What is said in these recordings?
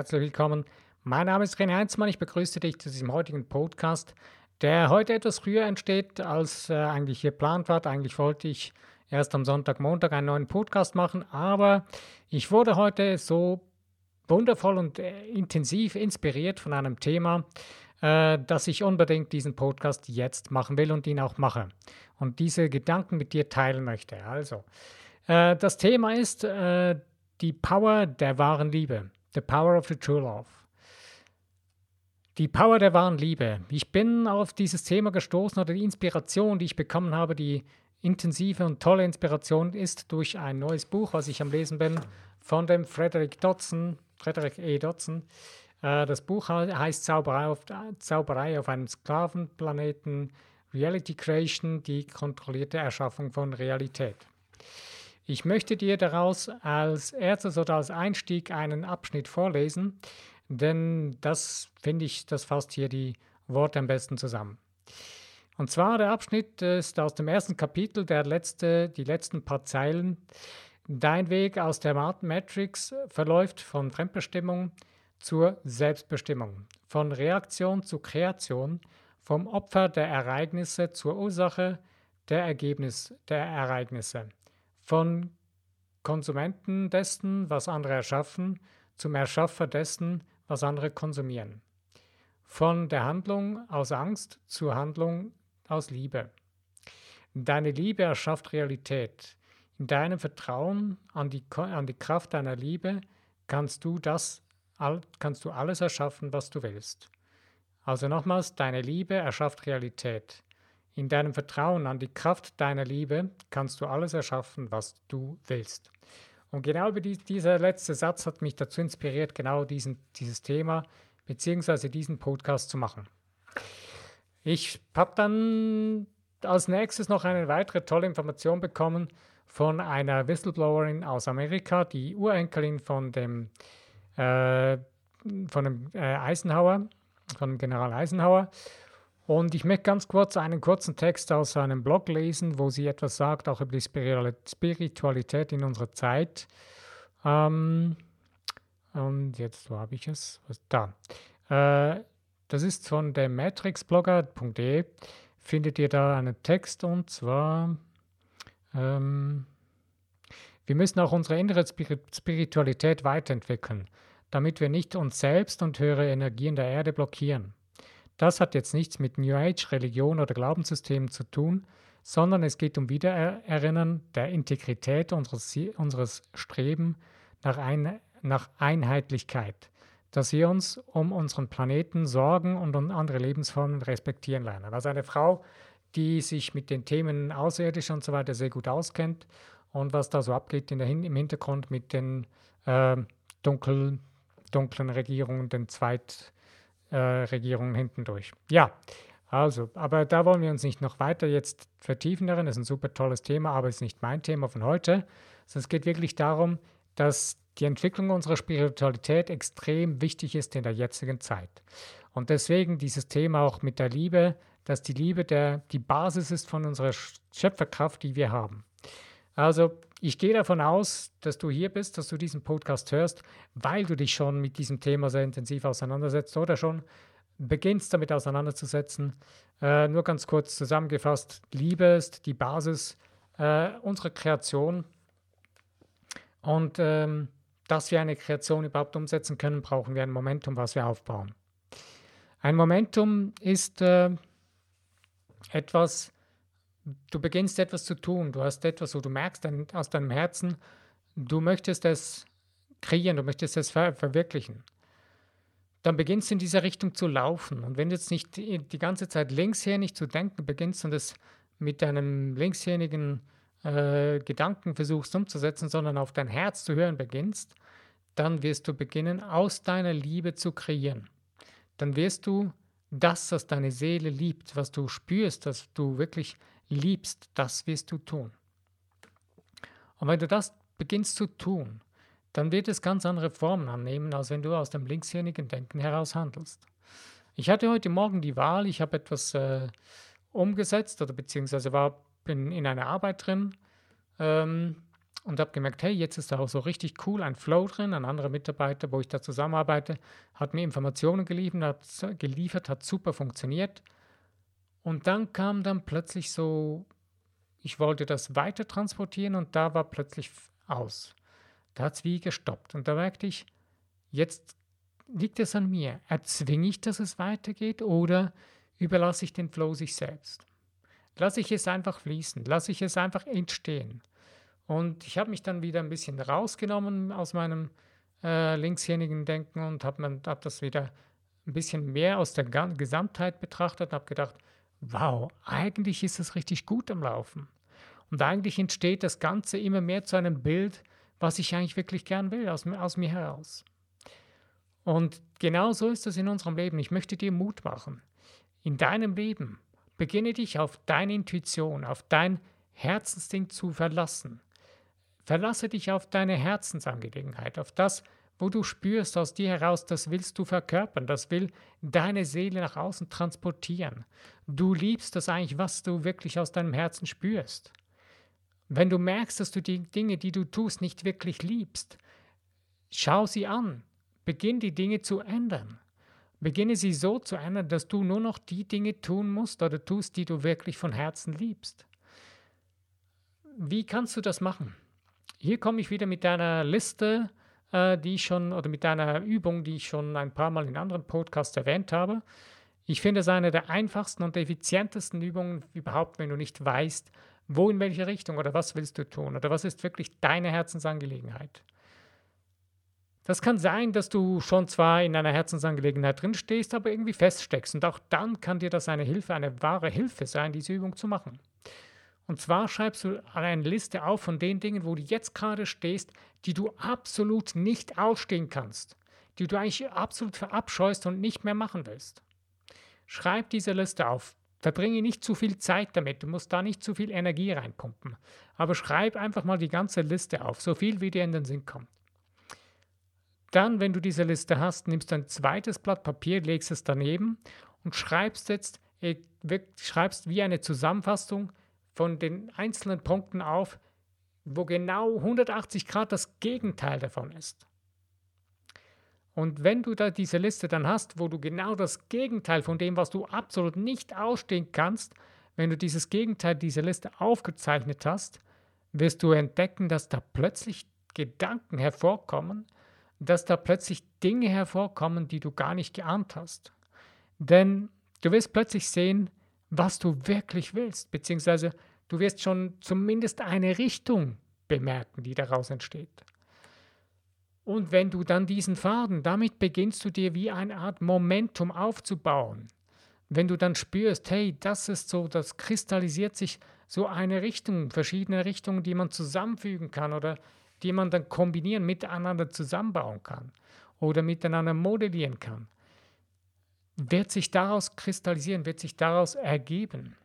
herzlich willkommen. Mein Name ist René Heinzmann. Ich begrüße dich zu diesem heutigen Podcast, der heute etwas früher entsteht, als äh, eigentlich geplant war. Eigentlich wollte ich erst am Sonntag, Montag einen neuen Podcast machen, aber ich wurde heute so wundervoll und äh, intensiv inspiriert von einem Thema, äh, dass ich unbedingt diesen Podcast jetzt machen will und ihn auch mache und diese Gedanken mit dir teilen möchte. Also, äh, das Thema ist äh, die Power der wahren Liebe. The Power of the True Love. Die Power der wahren Liebe. Ich bin auf dieses Thema gestoßen oder die Inspiration, die ich bekommen habe, die intensive und tolle Inspiration ist durch ein neues Buch, was ich am Lesen bin, von dem Frederick Dodson, Frederick E. Dodson. Äh, das Buch heißt Zauberei auf, Zauberei auf einem Sklavenplaneten, Reality Creation, die kontrollierte Erschaffung von Realität. Ich möchte dir daraus als erstes oder als Einstieg einen Abschnitt vorlesen, denn das finde ich, das fasst hier die Worte am besten zusammen. Und zwar der Abschnitt ist aus dem ersten Kapitel, der letzte, die letzten paar Zeilen. Dein Weg aus der Matrix verläuft von Fremdbestimmung zur Selbstbestimmung, von Reaktion zu Kreation, vom Opfer der Ereignisse zur Ursache der Ergebnis der Ereignisse von Konsumenten dessen, was andere erschaffen, zum Erschaffer dessen, was andere konsumieren. Von der Handlung aus Angst zur Handlung aus Liebe. Deine Liebe erschafft Realität. In deinem Vertrauen an die, an die Kraft deiner Liebe kannst du das, kannst du alles erschaffen, was du willst. Also nochmals, deine Liebe erschafft Realität. In deinem Vertrauen an die Kraft deiner Liebe kannst du alles erschaffen, was du willst. Und genau die, dieser letzte Satz hat mich dazu inspiriert, genau diesen, dieses Thema bzw. diesen Podcast zu machen. Ich habe dann als nächstes noch eine weitere tolle Information bekommen von einer Whistleblowerin aus Amerika, die Urenkelin von dem, äh, von dem äh, Eisenhower, von dem General Eisenhower. Und ich möchte ganz kurz einen kurzen Text aus einem Blog lesen, wo sie etwas sagt, auch über die Spiritualität in unserer Zeit. Ähm, und jetzt, wo habe ich es? Da. Äh, das ist von der matrixblogger.de. Findet ihr da einen Text und zwar, ähm, wir müssen auch unsere innere Spiritualität weiterentwickeln, damit wir nicht uns selbst und höhere Energien der Erde blockieren. Das hat jetzt nichts mit New Age, Religion oder Glaubenssystemen zu tun, sondern es geht um Wiedererinnern der Integrität unseres, unseres Streben nach, ein, nach Einheitlichkeit, dass wir uns um unseren Planeten sorgen und um andere Lebensformen respektieren lernen. Also eine Frau, die sich mit den Themen außerirdisch und so weiter sehr gut auskennt und was da so abgeht in der, im Hintergrund mit den äh, dunkel, dunklen Regierungen, den Zweit äh, Regierungen hintendurch. Ja, also, aber da wollen wir uns nicht noch weiter jetzt vertiefen darin. Das ist ein super tolles Thema, aber es ist nicht mein Thema von heute. es geht wirklich darum, dass die Entwicklung unserer Spiritualität extrem wichtig ist in der jetzigen Zeit. Und deswegen dieses Thema auch mit der Liebe, dass die Liebe der, die Basis ist von unserer Schöpferkraft, die wir haben. Also ich gehe davon aus, dass du hier bist, dass du diesen Podcast hörst, weil du dich schon mit diesem Thema sehr intensiv auseinandersetzt oder schon beginnst damit auseinanderzusetzen. Äh, nur ganz kurz zusammengefasst, Liebe ist die Basis äh, unserer Kreation. Und ähm, dass wir eine Kreation überhaupt umsetzen können, brauchen wir ein Momentum, was wir aufbauen. Ein Momentum ist äh, etwas, du beginnst etwas zu tun, du hast etwas, wo du merkst dein, aus deinem Herzen, du möchtest es kreieren, du möchtest es ver verwirklichen. Dann beginnst du in dieser Richtung zu laufen. Und wenn du jetzt nicht die ganze Zeit linkshänig zu denken beginnst und es mit deinem linkshänigen äh, Gedanken versuchst umzusetzen, sondern auf dein Herz zu hören beginnst, dann wirst du beginnen, aus deiner Liebe zu kreieren. Dann wirst du das, was deine Seele liebt, was du spürst, dass du wirklich liebst, das wirst du tun. Und wenn du das beginnst zu tun, dann wird es ganz andere Formen annehmen, als wenn du aus dem linkshirnigen Denken heraus handelst. Ich hatte heute Morgen die Wahl, ich habe etwas äh, umgesetzt oder beziehungsweise war bin in einer Arbeit drin, ähm, und habe gemerkt, hey, jetzt ist da auch so richtig cool ein Flow drin. Ein anderer Mitarbeiter, wo ich da zusammenarbeite, hat mir Informationen geliefert, hat, geliefert, hat super funktioniert. Und dann kam dann plötzlich so, ich wollte das weiter transportieren und da war plötzlich aus. Da hat es wie gestoppt. Und da merkte ich, jetzt liegt es an mir. Erzwinge ich, dass es weitergeht oder überlasse ich den Flow sich selbst? Lasse ich es einfach fließen, lasse ich es einfach entstehen. Und ich habe mich dann wieder ein bisschen rausgenommen aus meinem äh, linkshändigen Denken und habe hab das wieder ein bisschen mehr aus der Gesamtheit betrachtet und habe gedacht, wow, eigentlich ist es richtig gut am Laufen. Und eigentlich entsteht das Ganze immer mehr zu einem Bild, was ich eigentlich wirklich gern will, aus, aus mir heraus. Und genau so ist es in unserem Leben. Ich möchte dir Mut machen. In deinem Leben beginne dich auf deine Intuition, auf dein Herzensding zu verlassen. Verlasse dich auf deine Herzensangelegenheit, auf das, wo du spürst aus dir heraus, das willst du verkörpern, das will deine Seele nach außen transportieren. Du liebst das eigentlich, was du wirklich aus deinem Herzen spürst. Wenn du merkst, dass du die Dinge, die du tust, nicht wirklich liebst, schau sie an, beginn die Dinge zu ändern. Beginne sie so zu ändern, dass du nur noch die Dinge tun musst oder tust, die du wirklich von Herzen liebst. Wie kannst du das machen? Hier komme ich wieder mit einer Liste, äh, die ich schon, oder mit einer Übung, die ich schon ein paar Mal in anderen Podcasts erwähnt habe. Ich finde es eine der einfachsten und effizientesten Übungen überhaupt, wenn du nicht weißt, wo in welche Richtung oder was willst du tun oder was ist wirklich deine Herzensangelegenheit. Das kann sein, dass du schon zwar in einer Herzensangelegenheit drin stehst, aber irgendwie feststeckst. Und auch dann kann dir das eine Hilfe, eine wahre Hilfe sein, diese Übung zu machen. Und zwar schreibst du eine Liste auf von den Dingen, wo du jetzt gerade stehst, die du absolut nicht ausstehen kannst, die du eigentlich absolut verabscheust und nicht mehr machen willst. Schreib diese Liste auf. Verbringe nicht zu viel Zeit damit, du musst da nicht zu viel Energie reinpumpen. Aber schreib einfach mal die ganze Liste auf, so viel wie dir in den Sinn kommt. Dann, wenn du diese Liste hast, nimmst du ein zweites Blatt Papier, legst es daneben und schreibst jetzt, äh, schreibst wie eine Zusammenfassung von den einzelnen Punkten auf, wo genau 180 Grad das Gegenteil davon ist. Und wenn du da diese Liste dann hast, wo du genau das Gegenteil von dem, was du absolut nicht ausstehen kannst, wenn du dieses Gegenteil dieser Liste aufgezeichnet hast, wirst du entdecken, dass da plötzlich Gedanken hervorkommen, dass da plötzlich Dinge hervorkommen, die du gar nicht geahnt hast. Denn du wirst plötzlich sehen, was du wirklich willst, beziehungsweise Du wirst schon zumindest eine Richtung bemerken, die daraus entsteht. Und wenn du dann diesen Faden, damit beginnst du dir wie eine Art Momentum aufzubauen. Wenn du dann spürst, hey, das ist so, das kristallisiert sich so eine Richtung, verschiedene Richtungen, die man zusammenfügen kann oder die man dann kombinieren, miteinander zusammenbauen kann oder miteinander modellieren kann, wird sich daraus kristallisieren, wird sich daraus ergeben.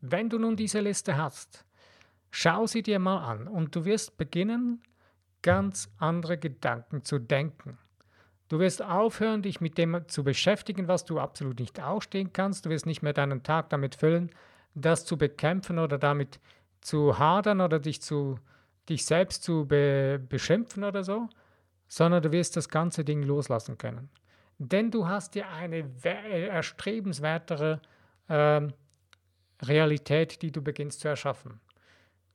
Wenn du nun diese Liste hast, schau sie dir mal an und du wirst beginnen, ganz andere Gedanken zu denken. Du wirst aufhören, dich mit dem zu beschäftigen, was du absolut nicht ausstehen kannst. Du wirst nicht mehr deinen Tag damit füllen, das zu bekämpfen oder damit zu hadern oder dich, zu, dich selbst zu be beschimpfen oder so, sondern du wirst das ganze Ding loslassen können. Denn du hast dir eine erstrebenswertere äh, Realität, die du beginnst zu erschaffen.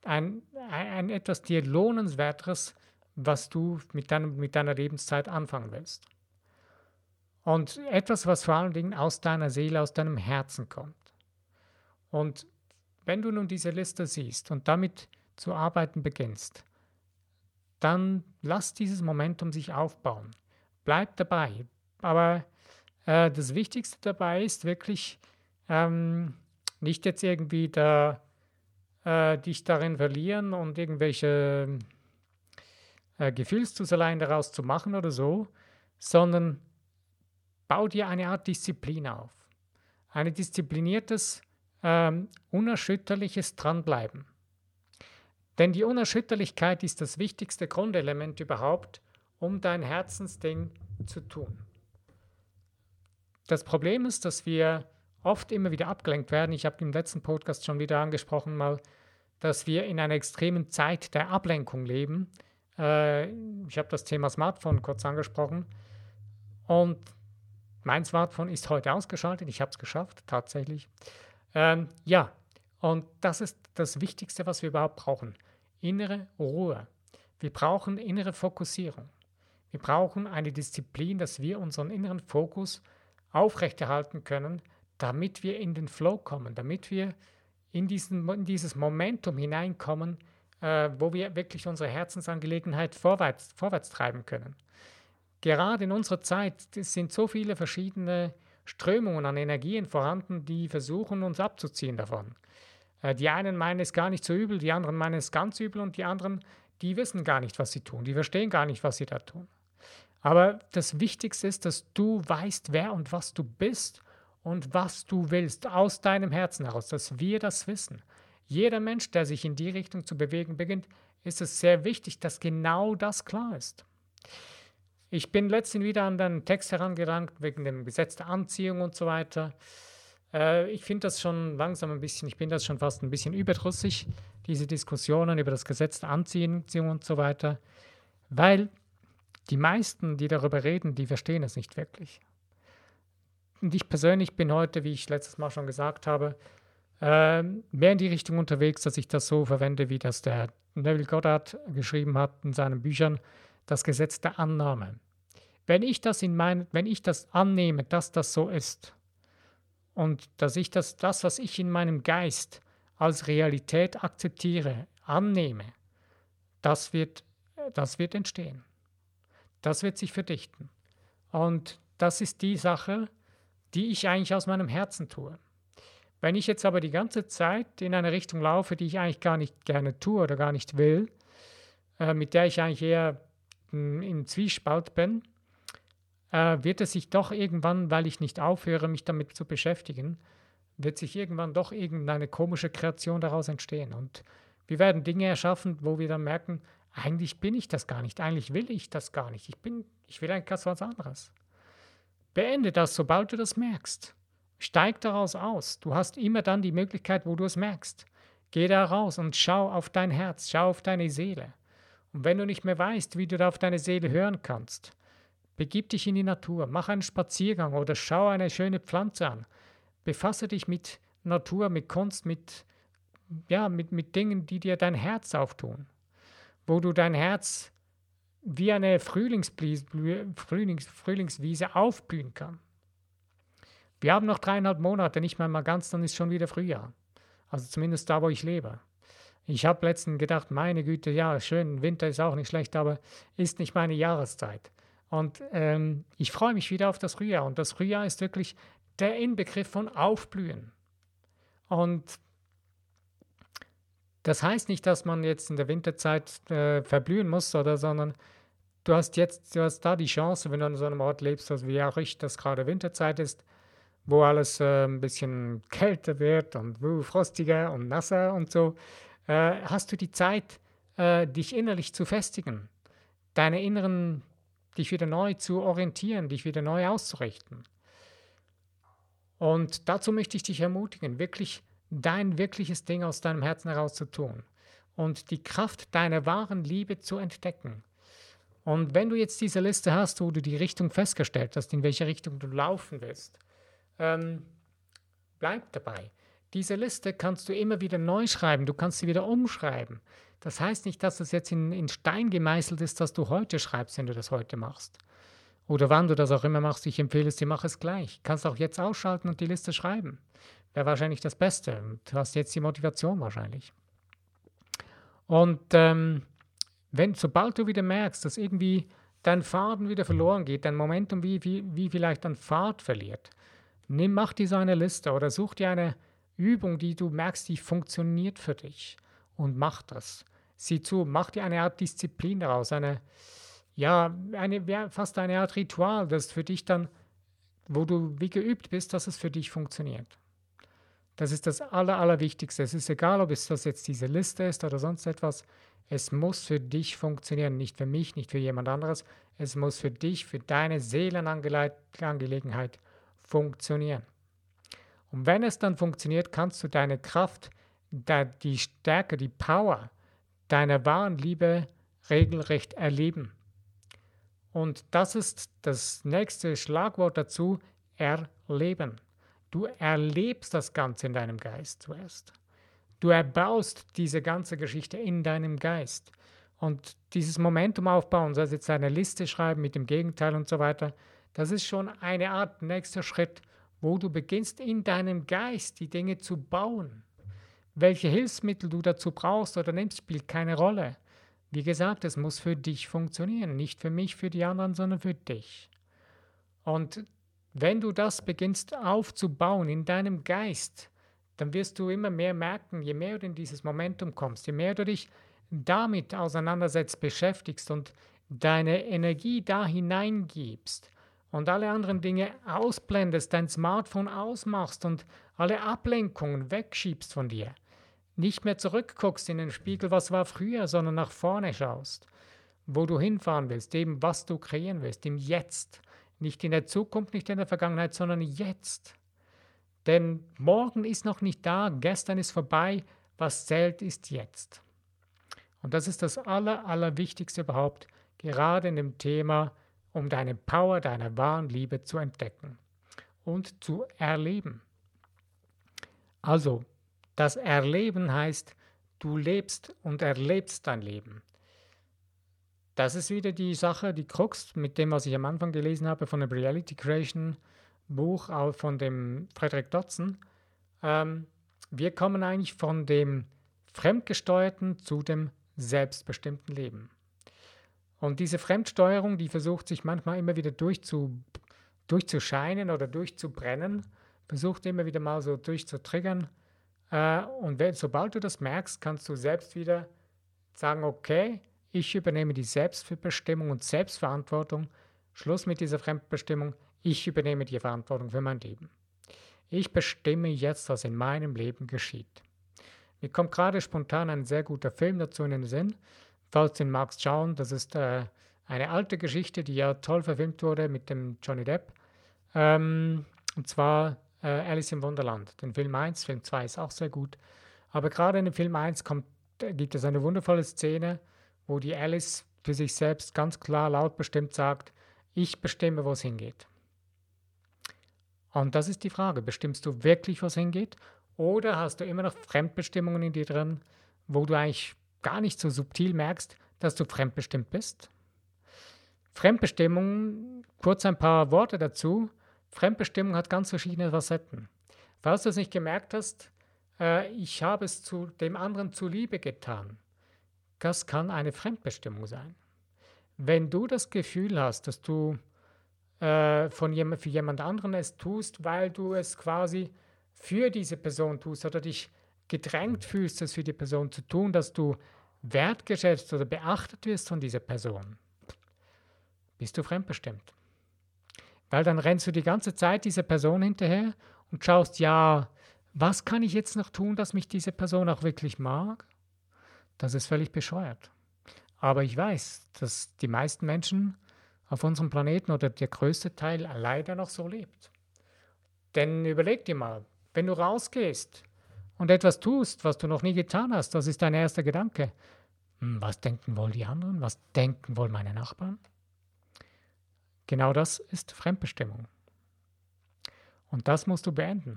Ein, ein, ein etwas dir lohnenswerteres, was du mit, deinem, mit deiner Lebenszeit anfangen willst. Und etwas, was vor allen Dingen aus deiner Seele, aus deinem Herzen kommt. Und wenn du nun diese Liste siehst und damit zu arbeiten beginnst, dann lass dieses Momentum sich aufbauen. Bleib dabei. Aber äh, das Wichtigste dabei ist wirklich, ähm, nicht jetzt irgendwie da äh, dich darin verlieren und irgendwelche äh, Gefühlsduseleien daraus zu machen oder so, sondern bau dir eine Art Disziplin auf. Ein diszipliniertes, ähm, unerschütterliches Dranbleiben. Denn die Unerschütterlichkeit ist das wichtigste Grundelement überhaupt, um dein Herzensding zu tun. Das Problem ist, dass wir oft immer wieder abgelenkt werden. Ich habe im letzten Podcast schon wieder angesprochen, mal, dass wir in einer extremen Zeit der Ablenkung leben. Äh, ich habe das Thema Smartphone kurz angesprochen. Und mein Smartphone ist heute ausgeschaltet. Ich habe es geschafft, tatsächlich. Ähm, ja, und das ist das Wichtigste, was wir überhaupt brauchen. Innere Ruhe. Wir brauchen innere Fokussierung. Wir brauchen eine Disziplin, dass wir unseren inneren Fokus aufrechterhalten können, damit wir in den Flow kommen, damit wir in, diesen, in dieses Momentum hineinkommen, äh, wo wir wirklich unsere Herzensangelegenheit vorwärts, vorwärts treiben können. Gerade in unserer Zeit sind so viele verschiedene Strömungen an Energien vorhanden, die versuchen, uns abzuziehen davon. Äh, die einen meinen es gar nicht so übel, die anderen meinen es ganz übel und die anderen, die wissen gar nicht, was sie tun, die verstehen gar nicht, was sie da tun. Aber das Wichtigste ist, dass du weißt, wer und was du bist und was du willst aus deinem Herzen heraus, dass wir das wissen. Jeder Mensch, der sich in die Richtung zu bewegen beginnt, ist es sehr wichtig, dass genau das klar ist. Ich bin letztens wieder an den Text herangerankt, wegen dem Gesetz der Anziehung und so weiter. Äh, ich finde das schon langsam ein bisschen, ich bin das schon fast ein bisschen überdrüssig, diese Diskussionen über das Gesetz der Anziehung und so weiter, weil die meisten, die darüber reden, die verstehen es nicht wirklich. Und ich persönlich bin heute, wie ich letztes Mal schon gesagt habe, äh, mehr in die Richtung unterwegs, dass ich das so verwende, wie das der Neville Goddard geschrieben hat in seinen Büchern, das Gesetz der Annahme. Wenn ich das in mein, wenn ich das annehme, dass das so ist und dass ich das, das, was ich in meinem Geist als Realität akzeptiere, annehme, das wird, das wird entstehen. Das wird sich verdichten. Und das ist die Sache, die ich eigentlich aus meinem Herzen tue. Wenn ich jetzt aber die ganze Zeit in eine Richtung laufe, die ich eigentlich gar nicht gerne tue oder gar nicht will, äh, mit der ich eigentlich eher hm, im Zwiespalt bin, äh, wird es sich doch irgendwann, weil ich nicht aufhöre, mich damit zu beschäftigen, wird sich irgendwann doch irgendeine komische Kreation daraus entstehen. Und wir werden Dinge erschaffen, wo wir dann merken, eigentlich bin ich das gar nicht, eigentlich will ich das gar nicht. Ich, bin, ich will eigentlich ganz was anderes. Beende das, sobald du das merkst. Steig daraus aus. Du hast immer dann die Möglichkeit, wo du es merkst. Geh da raus und schau auf dein Herz, schau auf deine Seele. Und wenn du nicht mehr weißt, wie du da auf deine Seele hören kannst, begib dich in die Natur, mach einen Spaziergang oder schau eine schöne Pflanze an. Befasse dich mit Natur, mit Kunst, mit, ja, mit, mit Dingen, die dir dein Herz auftun wo du dein Herz wie eine Frühlings, Frühlingswiese aufblühen kann. Wir haben noch dreieinhalb Monate, nicht mehr mal ganz, dann ist schon wieder Frühjahr. Also zumindest da, wo ich lebe. Ich habe letztens gedacht, meine Güte, ja, schön, Winter ist auch nicht schlecht, aber ist nicht meine Jahreszeit. Und ähm, ich freue mich wieder auf das Frühjahr. Und das Frühjahr ist wirklich der Inbegriff von Aufblühen. Und das heißt nicht, dass man jetzt in der Winterzeit äh, verblühen muss, oder, sondern du hast jetzt, du hast da die Chance, wenn du an so einem Ort lebst, also wie auch ich, dass gerade Winterzeit ist, wo alles äh, ein bisschen kälter wird und uh, frostiger und nasser und so, äh, hast du die Zeit, äh, dich innerlich zu festigen, deine inneren, dich wieder neu zu orientieren, dich wieder neu auszurichten. Und dazu möchte ich dich ermutigen, wirklich dein wirkliches Ding aus deinem Herzen heraus zu tun und die Kraft deiner wahren Liebe zu entdecken. Und wenn du jetzt diese Liste hast, wo du die Richtung festgestellt hast, in welche Richtung du laufen willst, ähm, bleib dabei. Diese Liste kannst du immer wieder neu schreiben, du kannst sie wieder umschreiben. Das heißt nicht, dass es jetzt in, in Stein gemeißelt ist, dass du heute schreibst, wenn du das heute machst. Oder wann du das auch immer machst, ich empfehle es dir, mach es gleich. Kannst auch jetzt ausschalten und die Liste schreiben wäre wahrscheinlich das Beste. Du hast jetzt die Motivation wahrscheinlich. Und ähm, wenn, sobald du wieder merkst, dass irgendwie dein Faden wieder verloren geht, dein Momentum wie, wie, wie vielleicht an Fahrt verliert, nimm, mach dir so eine Liste oder such dir eine Übung, die du merkst, die funktioniert für dich und mach das. Sieh zu, mach dir eine Art Disziplin daraus, eine, ja, eine, fast eine Art Ritual, das für dich dann, wo du wie geübt bist, dass es für dich funktioniert. Das ist das Aller, Allerwichtigste. Es ist egal, ob es das jetzt diese Liste ist oder sonst etwas. Es muss für dich funktionieren, nicht für mich, nicht für jemand anderes. Es muss für dich, für deine Seelenangelegenheit funktionieren. Und wenn es dann funktioniert, kannst du deine Kraft die Stärke, die Power deiner wahren Liebe regelrecht erleben. Und das ist das nächste Schlagwort dazu, erleben. Du erlebst das Ganze in deinem Geist zuerst. Du erbaust diese ganze Geschichte in deinem Geist. Und dieses Momentum aufbauen, sei es jetzt eine Liste schreiben mit dem Gegenteil und so weiter, das ist schon eine Art nächster Schritt, wo du beginnst in deinem Geist die Dinge zu bauen. Welche Hilfsmittel du dazu brauchst oder nimmst, spielt keine Rolle. Wie gesagt, es muss für dich funktionieren, nicht für mich, für die anderen, sondern für dich. Und wenn du das beginnst aufzubauen in deinem Geist, dann wirst du immer mehr merken, je mehr du in dieses Momentum kommst, je mehr du dich damit auseinandersetzt, beschäftigst und deine Energie da hineingibst und alle anderen Dinge ausblendest, dein Smartphone ausmachst und alle Ablenkungen wegschiebst von dir, nicht mehr zurückguckst in den Spiegel, was war früher, sondern nach vorne schaust, wo du hinfahren willst, eben was du kreieren willst, im Jetzt, nicht in der Zukunft, nicht in der Vergangenheit, sondern jetzt. Denn morgen ist noch nicht da, gestern ist vorbei, was zählt ist jetzt. Und das ist das Aller, Allerwichtigste überhaupt, gerade in dem Thema, um deine Power deiner wahren Liebe zu entdecken und zu erleben. Also, das Erleben heißt, du lebst und erlebst dein Leben. Das ist wieder die Sache, die Krux mit dem, was ich am Anfang gelesen habe von dem Reality Creation Buch auch von dem Frederick Dodson. Ähm, wir kommen eigentlich von dem Fremdgesteuerten zu dem selbstbestimmten Leben. Und diese Fremdsteuerung, die versucht sich manchmal immer wieder durchzu, durchzuscheinen oder durchzubrennen, versucht immer wieder mal so durchzutriggern. Äh, und wenn, sobald du das merkst, kannst du selbst wieder sagen, okay, ich übernehme die Selbstbestimmung und Selbstverantwortung. Schluss mit dieser Fremdbestimmung. Ich übernehme die Verantwortung für mein Leben. Ich bestimme jetzt, was in meinem Leben geschieht. Mir kommt gerade spontan ein sehr guter Film dazu in den Sinn. Falls du ihn magst schauen, das ist äh, eine alte Geschichte, die ja toll verfilmt wurde mit dem Johnny Depp. Ähm, und zwar äh, Alice im Wunderland. Den Film 1, Film 2 ist auch sehr gut. Aber gerade in dem Film 1 kommt, äh, gibt es eine wundervolle Szene, wo die Alice für sich selbst ganz klar laut bestimmt sagt, ich bestimme, wo es hingeht. Und das ist die Frage, bestimmst du wirklich, wo es hingeht? Oder hast du immer noch Fremdbestimmungen in dir drin, wo du eigentlich gar nicht so subtil merkst, dass du fremdbestimmt bist? Fremdbestimmung, kurz ein paar Worte dazu. Fremdbestimmung hat ganz verschiedene Facetten. Falls du es nicht gemerkt hast, äh, ich habe es zu dem anderen zuliebe getan. Das kann eine Fremdbestimmung sein. Wenn du das Gefühl hast, dass du äh, von jem für jemand anderen es tust, weil du es quasi für diese Person tust oder dich gedrängt fühlst, es für die Person zu tun, dass du wertgeschätzt oder beachtet wirst von dieser Person, bist du fremdbestimmt. Weil dann rennst du die ganze Zeit dieser Person hinterher und schaust, ja, was kann ich jetzt noch tun, dass mich diese Person auch wirklich mag? Das ist völlig bescheuert. Aber ich weiß, dass die meisten Menschen auf unserem Planeten oder der größte Teil leider noch so lebt. Denn überleg dir mal, wenn du rausgehst und etwas tust, was du noch nie getan hast, das ist dein erster Gedanke. Hm, was denken wohl die anderen? Was denken wohl meine Nachbarn? Genau das ist Fremdbestimmung. Und das musst du beenden.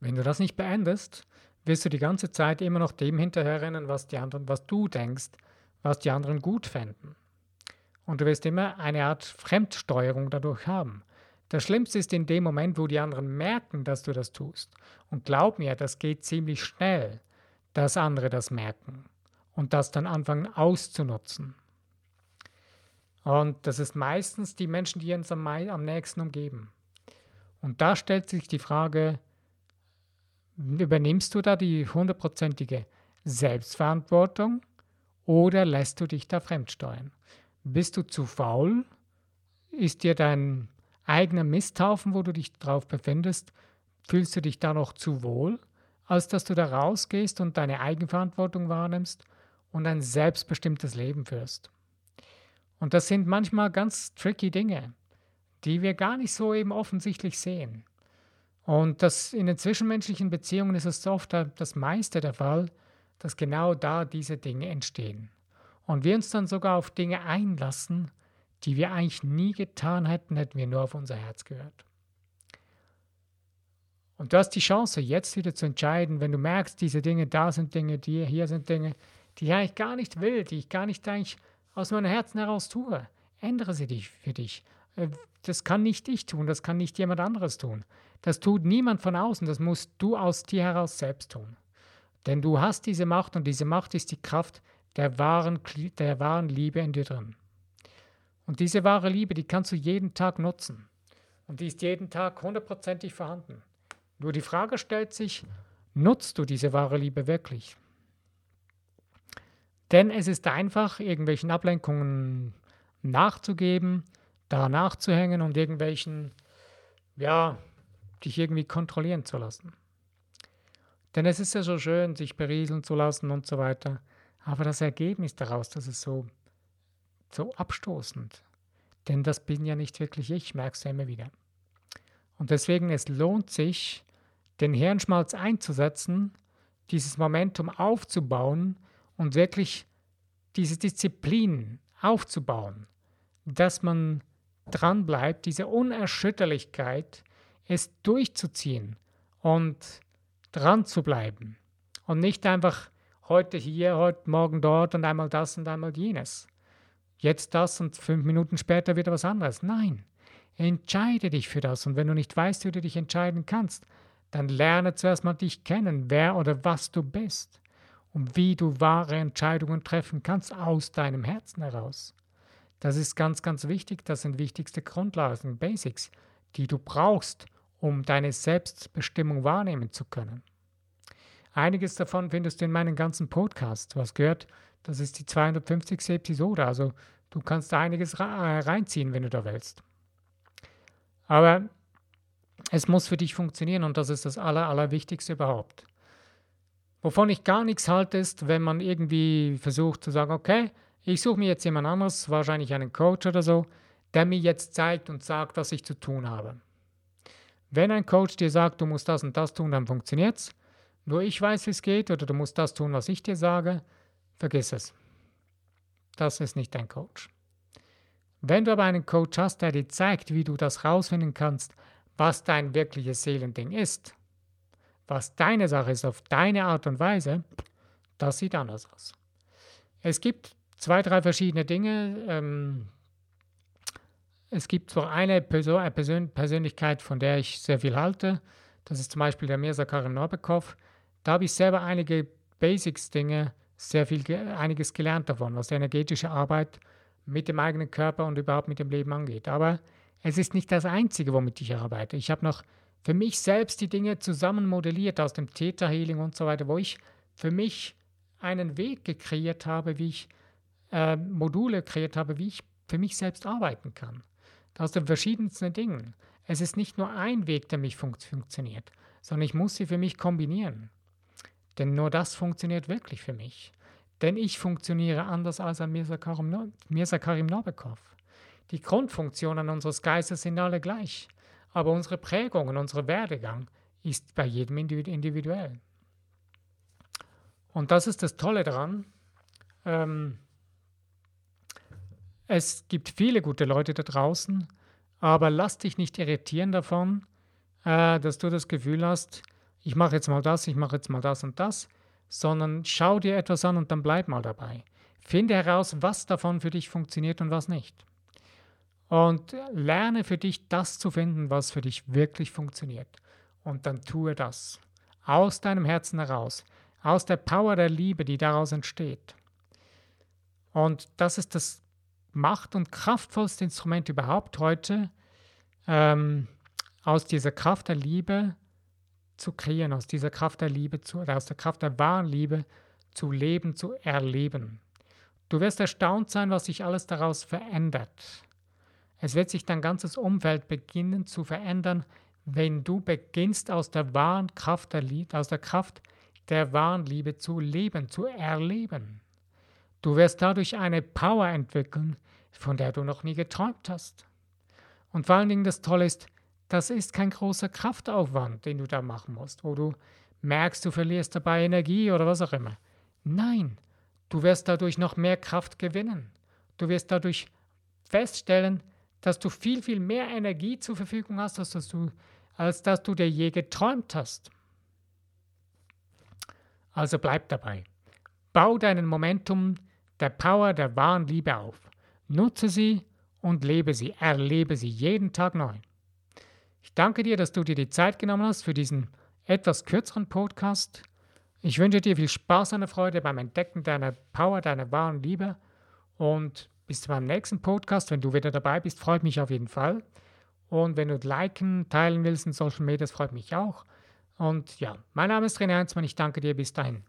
Wenn du das nicht beendest, wirst du die ganze Zeit immer noch dem hinterherrennen, was die anderen, was du denkst, was die anderen gut fänden. Und du wirst immer eine Art Fremdsteuerung dadurch haben. Das Schlimmste ist in dem Moment, wo die anderen merken, dass du das tust. Und glaub mir, das geht ziemlich schnell, dass andere das merken und das dann anfangen auszunutzen. Und das ist meistens die Menschen, die uns am, am nächsten umgeben. Und da stellt sich die Frage, übernimmst du da die hundertprozentige Selbstverantwortung oder lässt du dich da fremdsteuern? Bist du zu faul? Ist dir dein eigener Misthaufen, wo du dich drauf befindest, fühlst du dich da noch zu wohl, als dass du da rausgehst und deine Eigenverantwortung wahrnimmst und ein selbstbestimmtes Leben führst? Und das sind manchmal ganz tricky Dinge, die wir gar nicht so eben offensichtlich sehen. Und das in den zwischenmenschlichen Beziehungen ist es oft das meiste der Fall, dass genau da diese Dinge entstehen. Und wir uns dann sogar auf Dinge einlassen, die wir eigentlich nie getan hätten, hätten wir nur auf unser Herz gehört. Und du hast die Chance, jetzt wieder zu entscheiden, wenn du merkst, diese Dinge, da sind Dinge, die hier sind Dinge, die ich eigentlich gar nicht will, die ich gar nicht eigentlich aus meinem Herzen heraus tue. Ändere sie dich für dich. Äh, das kann nicht ich tun, das kann nicht jemand anderes tun. Das tut niemand von außen, das musst du aus dir heraus selbst tun. Denn du hast diese Macht und diese Macht ist die Kraft der wahren, der wahren Liebe in dir drin. Und diese wahre Liebe, die kannst du jeden Tag nutzen. Und die ist jeden Tag hundertprozentig vorhanden. Nur die Frage stellt sich, nutzt du diese wahre Liebe wirklich? Denn es ist einfach, irgendwelchen Ablenkungen nachzugeben, da nachzuhängen und irgendwelchen, ja, dich irgendwie kontrollieren zu lassen. Denn es ist ja so schön, sich berieseln zu lassen und so weiter. Aber das Ergebnis daraus, das ist so, so abstoßend. Denn das bin ja nicht wirklich ich, merkst du immer wieder. Und deswegen, es lohnt sich, den Hirnschmalz einzusetzen, dieses Momentum aufzubauen und wirklich diese Disziplin aufzubauen, dass man dranbleibt, diese Unerschütterlichkeit, es durchzuziehen und dran zu bleiben und nicht einfach heute hier, heute Morgen dort und einmal das und einmal jenes. Jetzt das und fünf Minuten später wieder was anderes. Nein, entscheide dich für das und wenn du nicht weißt, wie du dich entscheiden kannst, dann lerne zuerst mal dich kennen, wer oder was du bist und wie du wahre Entscheidungen treffen kannst aus deinem Herzen heraus. Das ist ganz, ganz wichtig. Das sind wichtigste Grundlagen, Basics, die du brauchst, um deine Selbstbestimmung wahrnehmen zu können. Einiges davon findest du in meinen ganzen Podcasts. Du hast gehört, das ist die 250. Episode, also du kannst da einiges äh, reinziehen, wenn du da willst. Aber es muss für dich funktionieren und das ist das Aller, Allerwichtigste überhaupt. Wovon ich gar nichts halte, ist, wenn man irgendwie versucht zu sagen, okay, ich suche mir jetzt jemand anderes, wahrscheinlich einen Coach oder so, der mir jetzt zeigt und sagt, was ich zu tun habe. Wenn ein Coach dir sagt, du musst das und das tun, dann funktioniert es. Nur ich weiß, wie es geht oder du musst das tun, was ich dir sage, vergiss es. Das ist nicht dein Coach. Wenn du aber einen Coach hast, der dir zeigt, wie du das rausfinden kannst, was dein wirkliches Seelending ist, was deine Sache ist auf deine Art und Weise, das sieht anders aus. Es gibt zwei, drei verschiedene Dinge, ähm, es gibt zwar eine Person, eine Persön Persönlichkeit, von der ich sehr viel halte. Das ist zum Beispiel der Mirza Karim Norbekov. Da habe ich selber einige Basics-Dinge, sehr viel, einiges gelernt davon, was die energetische Arbeit mit dem eigenen Körper und überhaupt mit dem Leben angeht. Aber es ist nicht das Einzige, womit ich arbeite. Ich habe noch für mich selbst die Dinge zusammen modelliert aus dem Theta Healing und so weiter, wo ich für mich einen Weg gekreiert habe, wie ich äh, Module kreiert habe, wie ich für mich selbst arbeiten kann aus den verschiedensten Dingen. Es ist nicht nur ein Weg, der mich fun funktioniert, sondern ich muss sie für mich kombinieren. Denn nur das funktioniert wirklich für mich. Denn ich funktioniere anders als ein Mirza Karim, Mirza Karim Norbekov. Die Grundfunktionen unseres Geistes sind alle gleich, aber unsere Prägung und unser Werdegang ist bei jedem individuell. Und das ist das Tolle daran. Ähm, es gibt viele gute Leute da draußen, aber lass dich nicht irritieren davon, äh, dass du das Gefühl hast, ich mache jetzt mal das, ich mache jetzt mal das und das, sondern schau dir etwas an und dann bleib mal dabei. Finde heraus, was davon für dich funktioniert und was nicht. Und lerne für dich das zu finden, was für dich wirklich funktioniert. Und dann tue das. Aus deinem Herzen heraus. Aus der Power der Liebe, die daraus entsteht. Und das ist das macht- und kraftvollste Instrument überhaupt heute, ähm, aus dieser Kraft der Liebe zu kreieren, aus dieser Kraft der Liebe zu, oder aus der Kraft der wahren Liebe zu leben, zu erleben. Du wirst erstaunt sein, was sich alles daraus verändert. Es wird sich dein ganzes Umfeld beginnen zu verändern, wenn du beginnst aus der wahren Kraft der Liebe, aus der Kraft der wahren Liebe zu leben, zu erleben. Du wirst dadurch eine Power entwickeln, von der du noch nie geträumt hast. Und vor allen Dingen das Tolle ist, das ist kein großer Kraftaufwand, den du da machen musst, wo du merkst, du verlierst dabei Energie oder was auch immer. Nein, du wirst dadurch noch mehr Kraft gewinnen. Du wirst dadurch feststellen, dass du viel, viel mehr Energie zur Verfügung hast, als dass du, als dass du dir je geträumt hast. Also bleib dabei. Bau deinen Momentum der Power der wahren Liebe auf. Nutze sie und lebe sie, erlebe sie jeden Tag neu. Ich danke dir, dass du dir die Zeit genommen hast für diesen etwas kürzeren Podcast. Ich wünsche dir viel Spaß und Freude beim Entdecken deiner Power, deiner wahren Liebe und bis beim nächsten Podcast. Wenn du wieder dabei bist, freut mich auf jeden Fall. Und wenn du liken, teilen willst in Social Media, das freut mich auch. Und ja, mein Name ist René Heinzmann. Ich danke dir. Bis dahin.